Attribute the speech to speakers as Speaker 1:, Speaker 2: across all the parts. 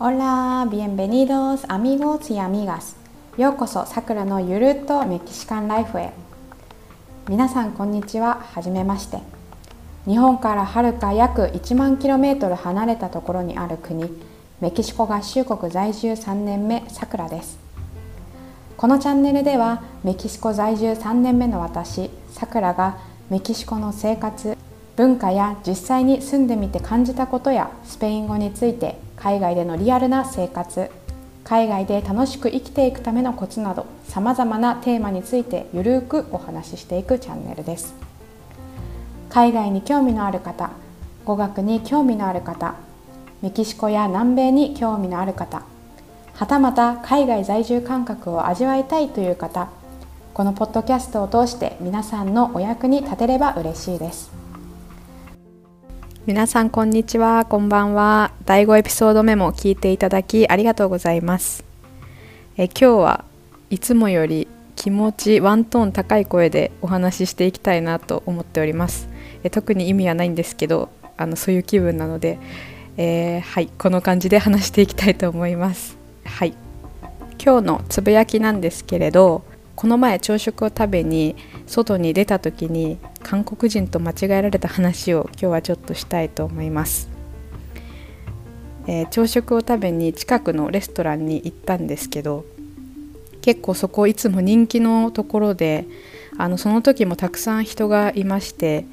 Speaker 1: Hola, bienvenidos amigos y amigas. ようこそさくらのゆるっとメキシカンライフへ皆さんこんにちははじめまして日本からはるか約1万 km 離れたところにある国メキシコ合衆国在住3年目さくらですこのチャンネルではメキシコ在住3年目の私さくらがメキシコの生活文化や実際に住んでみて感じたことやスペイン語について海外でのリアルな生活海外で楽しく生きていくためのコツなどさまざまなテーマについてゆるくお話ししていくチャンネルです。海外に興味のある方語学に興味のある方メキシコや南米に興味のある方はたまた海外在住感覚を味わいたいという方このポッドキャストを通して皆さんのお役に立てれば嬉しいです。皆さんこんにちは。こんばんは。第5エピソード目も聞いていただきありがとうございます。え今日はいつもより気持ちワントーン高い声でお話ししていきたいなと思っております。え特に意味はないんですけどあのそういう気分なので、えー、はい。この感じで話していきたいと思います。はい。今日のつぶやきなんですけれどこの前朝食を食べに外に出た時に韓国人と間違えられた話を今日はちょっとしたいと思います、えー、朝食を食べに近くのレストランに行ったんですけど結構そこいつも人気のところであのその時もたくさん人がいまして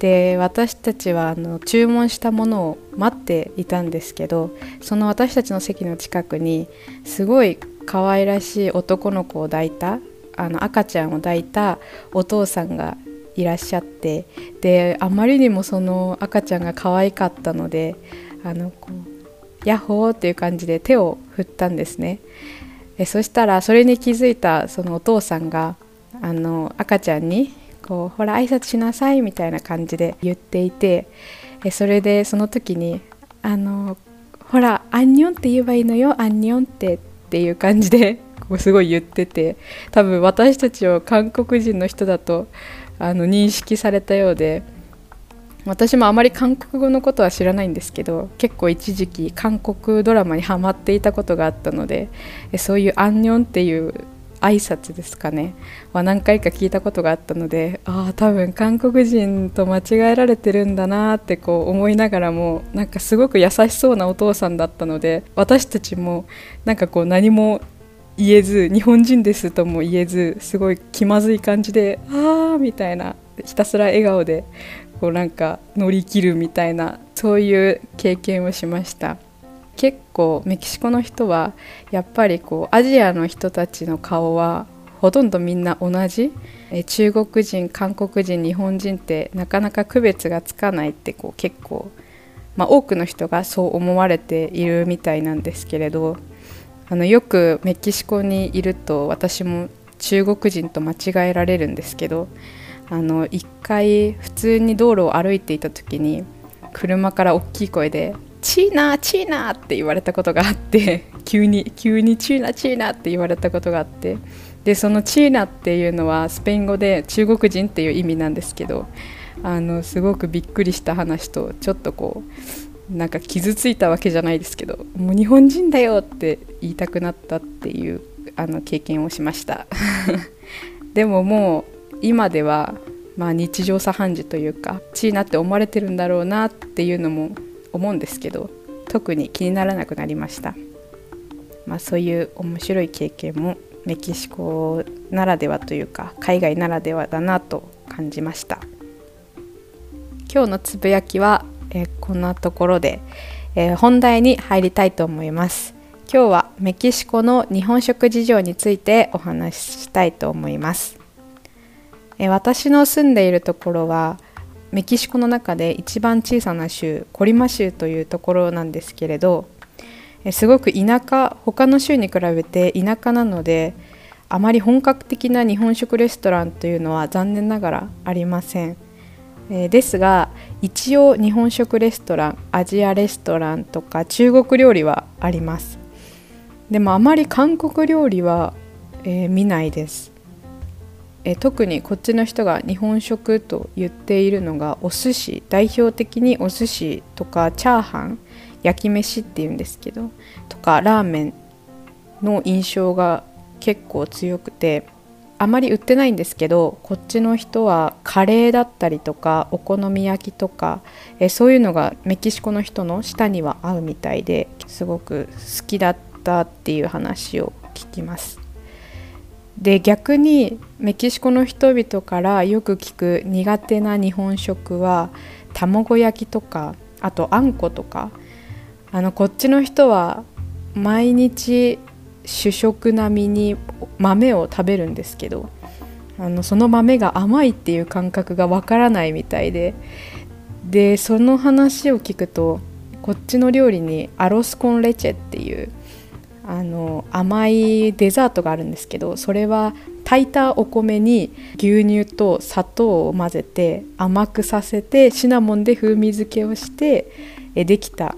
Speaker 1: で私たちはあの注文したものを待っていたんですけどその私たちの席の近くにすごい可愛らしい男の子を抱いたあの赤ちゃんを抱いたお父さんがいらっしゃってであまりにもその赤ちゃんが可愛かったのであのこうヤッホーっていう感じで手を振ったんですね。えそしたらそれに気づいたそのお父さんがあの赤ちゃんにこうほら挨拶しなさいみたいな感じで言っていてえそれでその時にあのほらアンニョンって言えばいいのよアンニョンってっていう感じですごい言ってて多分私たちを韓国人の人だとあの認識されたようで私もあまり韓国語のことは知らないんですけど結構一時期韓国ドラマにハマっていたことがあったのでそういう「アンニョン」っていう挨拶ですかねは何回か聞いたことがあったのでああ多分韓国人と間違えられてるんだなってこう思いながらもなんかすごく優しそうなお父さんだったので私たちもなんかこう何も言えず日本人ですとも言えずすごい気まずい感じでああみたいなひたすら笑顔でこうなんか乗り切るみたいなそういう経験をしました。結構メキシコの人はやっぱりこうアジアの人たちの顔はほとんどみんな同じ。中国人韓国人日本人ってなかなか区別がつかないってこう結構、まあ、多くの人がそう思われているみたいなんですけれどあのよくメキシコにいると私も中国人と間違えられるんですけどあの1回普通に道路を歩いていた時に車から大きい声で「チーナーチーナー」って言われたことがあって 急に急に「チーナーチーナー」って言われたことがあってでそのチーナっていうのはスペイン語で中国人っていう意味なんですけどあのすごくびっくりした話とちょっとこうなんか傷ついたわけじゃないですけどもう日本人だよって言いたくなったっていうあの経験をしました。でももう今ではまあ日常茶飯事というかチーナって思われてるんだろうなっていうのも思うんですけど特に気にならなくなりました、まあ、そういう面白い経験もメキシコならではというか海外ならではだなと感じました。今日のつぶやきはえー、こんなところで、えー、本題に入りたいと思います。今日はメキシコの日本食事情についてお話ししたいと思います、えー、私の住んでいるところはメキシコの中で一番小さな州コリマ州というところなんですけれどすごく田舎他の州に比べて田舎なのであまり本格的な日本食レストランというのは残念ながらありません。えー、ですが一応日本食レストランアジアレストランとか中国料理はあります。でもあまり韓国料理は、えー、見ないです、えー、特にこっちの人が日本食と言っているのがお寿司。代表的にお寿司とかチャーハン焼き飯っていうんですけどとかラーメンの印象が結構強くてあまり売ってないんですけどこっちの人はカレーだったりとかお好み焼きとかえそういうのがメキシコの人の舌には合うみたいですごく好きだったっていう話を聞きます。で逆にメキシコの人々からよく聞く苦手な日本食は卵焼きとかあとあんことか。あのこっちの人は毎日主食並みに豆を食べるんですけどあのその豆が甘いっていう感覚がわからないみたいででその話を聞くとこっちの料理にアロスコンレチェっていうあの甘いデザートがあるんですけどそれは炊いたお米に牛乳と砂糖を混ぜて甘くさせてシナモンで風味付けをしてできた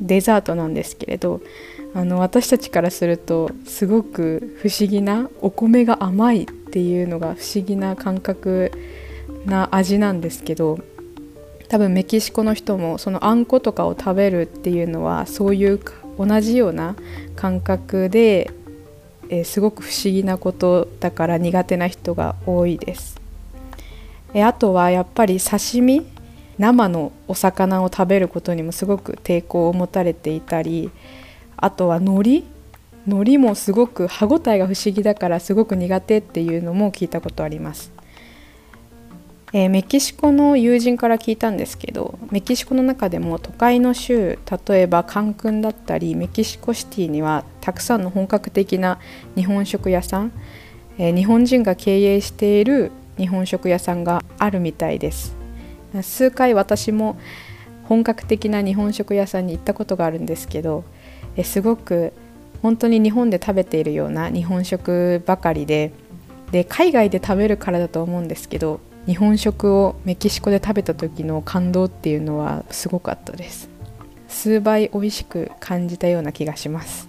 Speaker 1: デザートなんですけれどあの私たちからするとすごく不思議なお米が甘いっていうのが不思議な感覚な味なんですけど多分メキシコの人もそのあんことかを食べるっていうのはそういう同じような感覚で、えー、すごく不思議なことだから苦手な人が多いです。えあとはやっぱり刺身生のお魚を食べることにもすごく抵抗を持たれていたりあとは海苔？海苔もすごく歯ごたえが不思議だからすごく苦手っていうのも聞いたことあります、えー、メキシコの友人から聞いたんですけどメキシコの中でも都会の州例えばカンクンだったりメキシコシティにはたくさんの本格的な日本食屋さん、えー、日本人が経営している日本食屋さんがあるみたいです。数回私も本格的な日本食屋さんに行ったことがあるんですけどすごく本当に日本で食べているような日本食ばかりでで海外で食べるからだと思うんですけど日本食をメキシコで食べた時の感動っていうのはすごかったです。数倍美味しく感じたような気がします。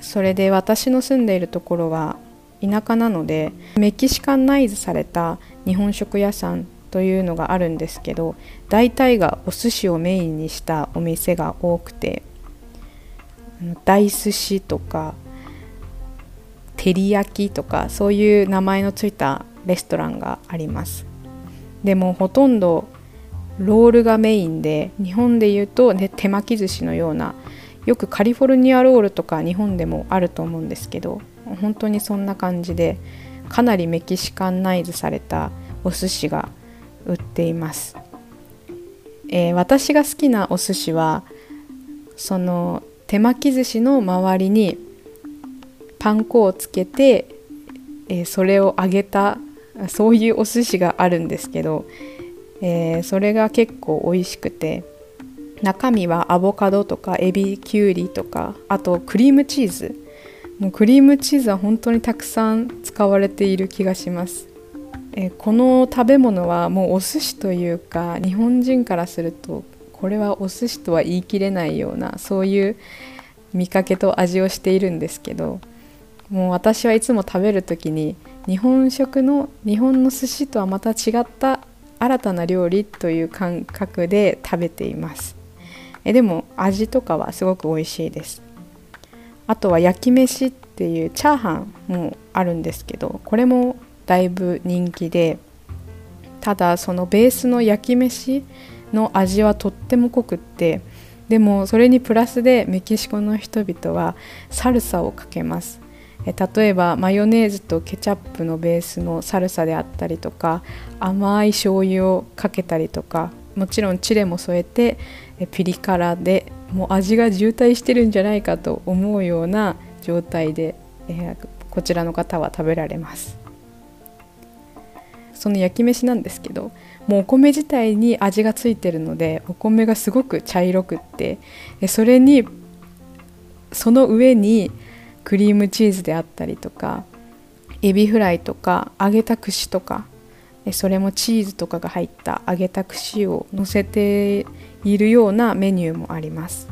Speaker 1: それで私の住んでいるところは田舎なのでメキシカンナイズされた日本食屋さんというのがあるんですけど大体がお寿司をメインにしたお店が多くて大寿司とか照り焼きとかそういう名前のついたレストランがあります。でもほとんどロールがメインで日本でいうと、ね、手巻き寿司のようなよくカリフォルニアロールとか日本でもあると思うんですけど本当にそんな感じでかなりメキシカンナイズされたお寿司が売っています、えー、私が好きなお寿司はその手巻き寿司の周りにパン粉をつけて、えー、それを揚げたそういうお寿司があるんですけど、えー、それが結構美味しくて中身はアボカドとかエビきゅうりとかあとクリームチーズ。もうクリームチーズは本当にたくさん使われている気がします。えこの食べ物はもうお寿司というか日本人からするとこれはお寿司とは言い切れないようなそういう見かけと味をしているんですけどもう私はいつも食べる時に日本食の日本の寿司とはまた違った新たな料理という感覚で食べています。えでも味とかはすごく美味しいです。あとは焼き飯っていうチャーハンもあるんですけどこれもだいぶ人気でただそのベースの焼き飯の味はとっても濃くってでもそれにプラスでメキシコの人々はサルサをかけます。え例えばマヨネーズとケチャップのベースのサルサであったりとか甘い醤油をかけたりとかもちろんチレも添えてピリ辛でもう味が渋滞してるんじゃないかと思うような状態で、えこちらの方は食べられます。その焼き飯なんですけどもうお米自体に味がついてるのでお米がすごく茶色くってそれにその上にクリームチーズであったりとかエビフライとか揚げた串とかそれもチーズとかが入った揚げた串を乗せているようなメニューもあります。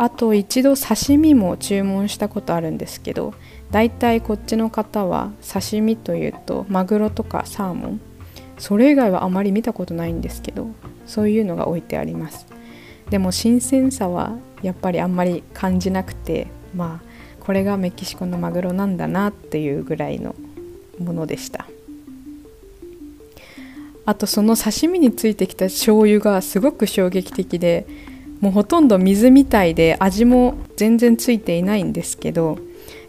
Speaker 1: あと一度刺身も注文したことあるんですけどだいたいこっちの方は刺身というとマグロとかサーモン。それ以外はあまり見たことないんですけどそういうのが置いてあります。でも新鮮さはやっぱりあんまり感じなくてまあこれがメキシコのマグロなんだなっていうぐらいのものでした。あとその刺身についてきた醤油がすごく衝撃的でもうほとんど水みたいで味も全然ついていないんですけど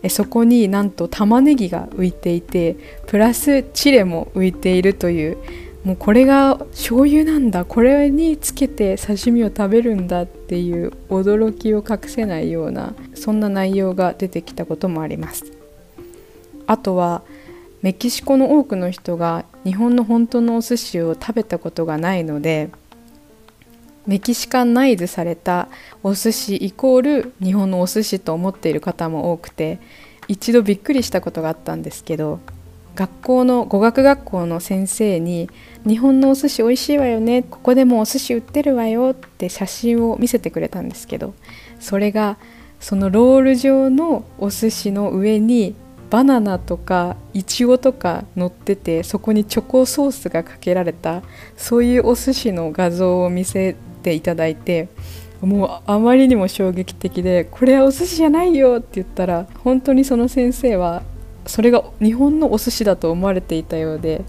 Speaker 1: そこになんと玉ねぎが浮いていてプラスチレも浮いているという。もうこれが醤油なんだ。これにつけて刺身を食べるんだっていう驚きを隠せないようなそんな内容が出てきたこともあります。あとはメキシコの多くの人が日本の本当のお寿司を食べたことがないのでメキシカンナイズされたお寿司イコール日本のお寿司と思っている方も多くて一度びっくりしたことがあったんですけど学校の語学学校の先生に「日本のお寿司美味しいわよねここでもお寿司売ってるわよ」って写真を見せてくれたんですけどそれがそのロール状のお寿司の上にバナナとかいちごとか乗っててそこにチョコソースがかけられたそういうお寿司の画像を見せていただいてもうあまりにも衝撃的でこれはお寿司じゃないよって言ったら本当にその先生はそれが日本のお寿司だと思われていたようで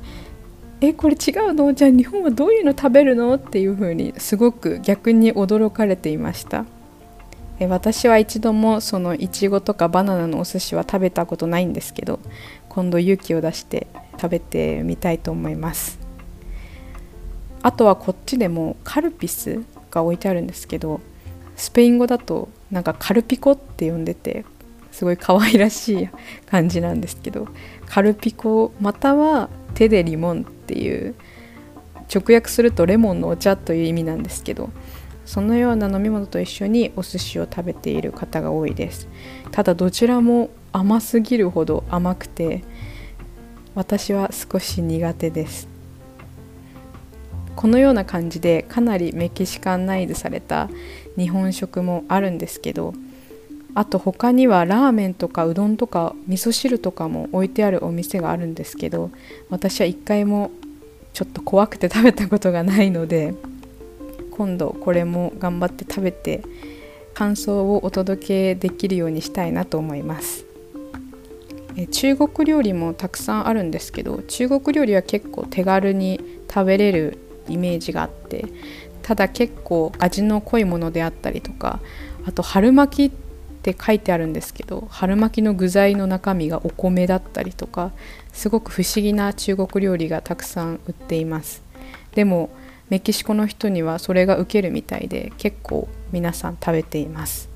Speaker 1: えこれ違うの？じゃあ日本はどういうの食べるの？っていうふうにすごく逆に驚かれていました。私は一度もそのいちごとかバナナのお寿司は食べたことないんですけど今度勇気を出して食べてみたいと思います。あとはこっちでもカルピスが置いてあるんですけどスペイン語だとなんかカルピコって呼んでてすごい可愛らしい感じなんですけどカルピコまたは手でリモンっていう直訳するとレモンのお茶という意味なんですけどそのような飲み物と一緒にお寿司を食べている方が多いです。ただどちらも甘すぎるほど甘くて私は少し苦手です。このような感じでかなりメキシカンナイズされた日本食もあるんですけどあと他にはラーメンとかうどんとか味噌汁とかも置いてあるお店があるんですけど私は一回もちょっと怖くて食べたことがないので今度これも頑張って食べて感想をお届けできるようにしたいなと思います。中国料理もたくさんあるんですけど中国料理は結構手軽に食べれるイメージがあってただ結構味の濃いものであったりとかあと春巻きって書いてあるんですけど春巻きの具材の中身がお米だったりとかすごく不思議な中国料理がたくさん売っています。でもメキシコの人にはそれが受けるみたいで結構皆さん食べています。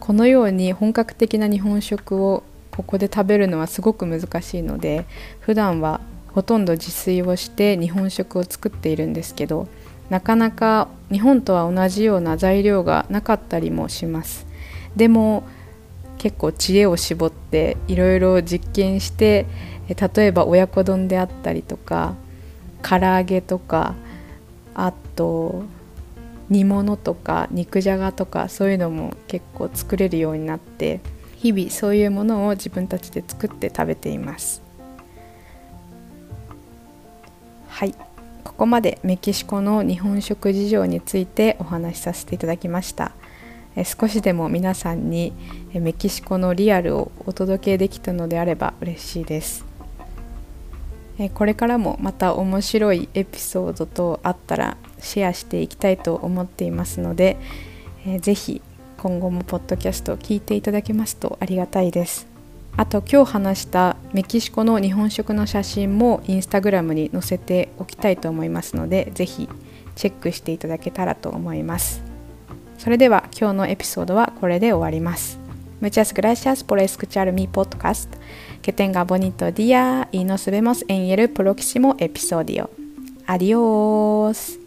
Speaker 1: このように本格的な日本食をここで食べるのはすごく難しいので普段はほとんど自炊をして日本食を作っているんですけどなかなか日本とは同じような材料がなかったりもします。でも結構知恵を絞っていろいろ実験して例えば親子丼であったりとか唐揚げとかあと煮物とか肉じゃがとかそういうのも結構作れるようになって日々そういうものを自分たちで作って食べています。はい。ここまでメキシコの日本食事情についてお話しさせていただきました。少しでも皆さんにメキシコのリアルをお届けできたのであれば嬉しいです。これからもまた面白いエピソードとあったらシェアしていきたいと思っていますので、えー、ぜひ今後もポッドキャストを聞いていただけますとありがたいです。あと今日話したメキシコの日本食の写真もインスタグラムに載せておきたいと思いますのでぜひチェックしていただけたらと思いますそれでは今日のエピソードはこれで終わります Muchas gracias por escuchar mi podcast. Que tenga bonito día y nos vemos en el próximo episodio. Adiós.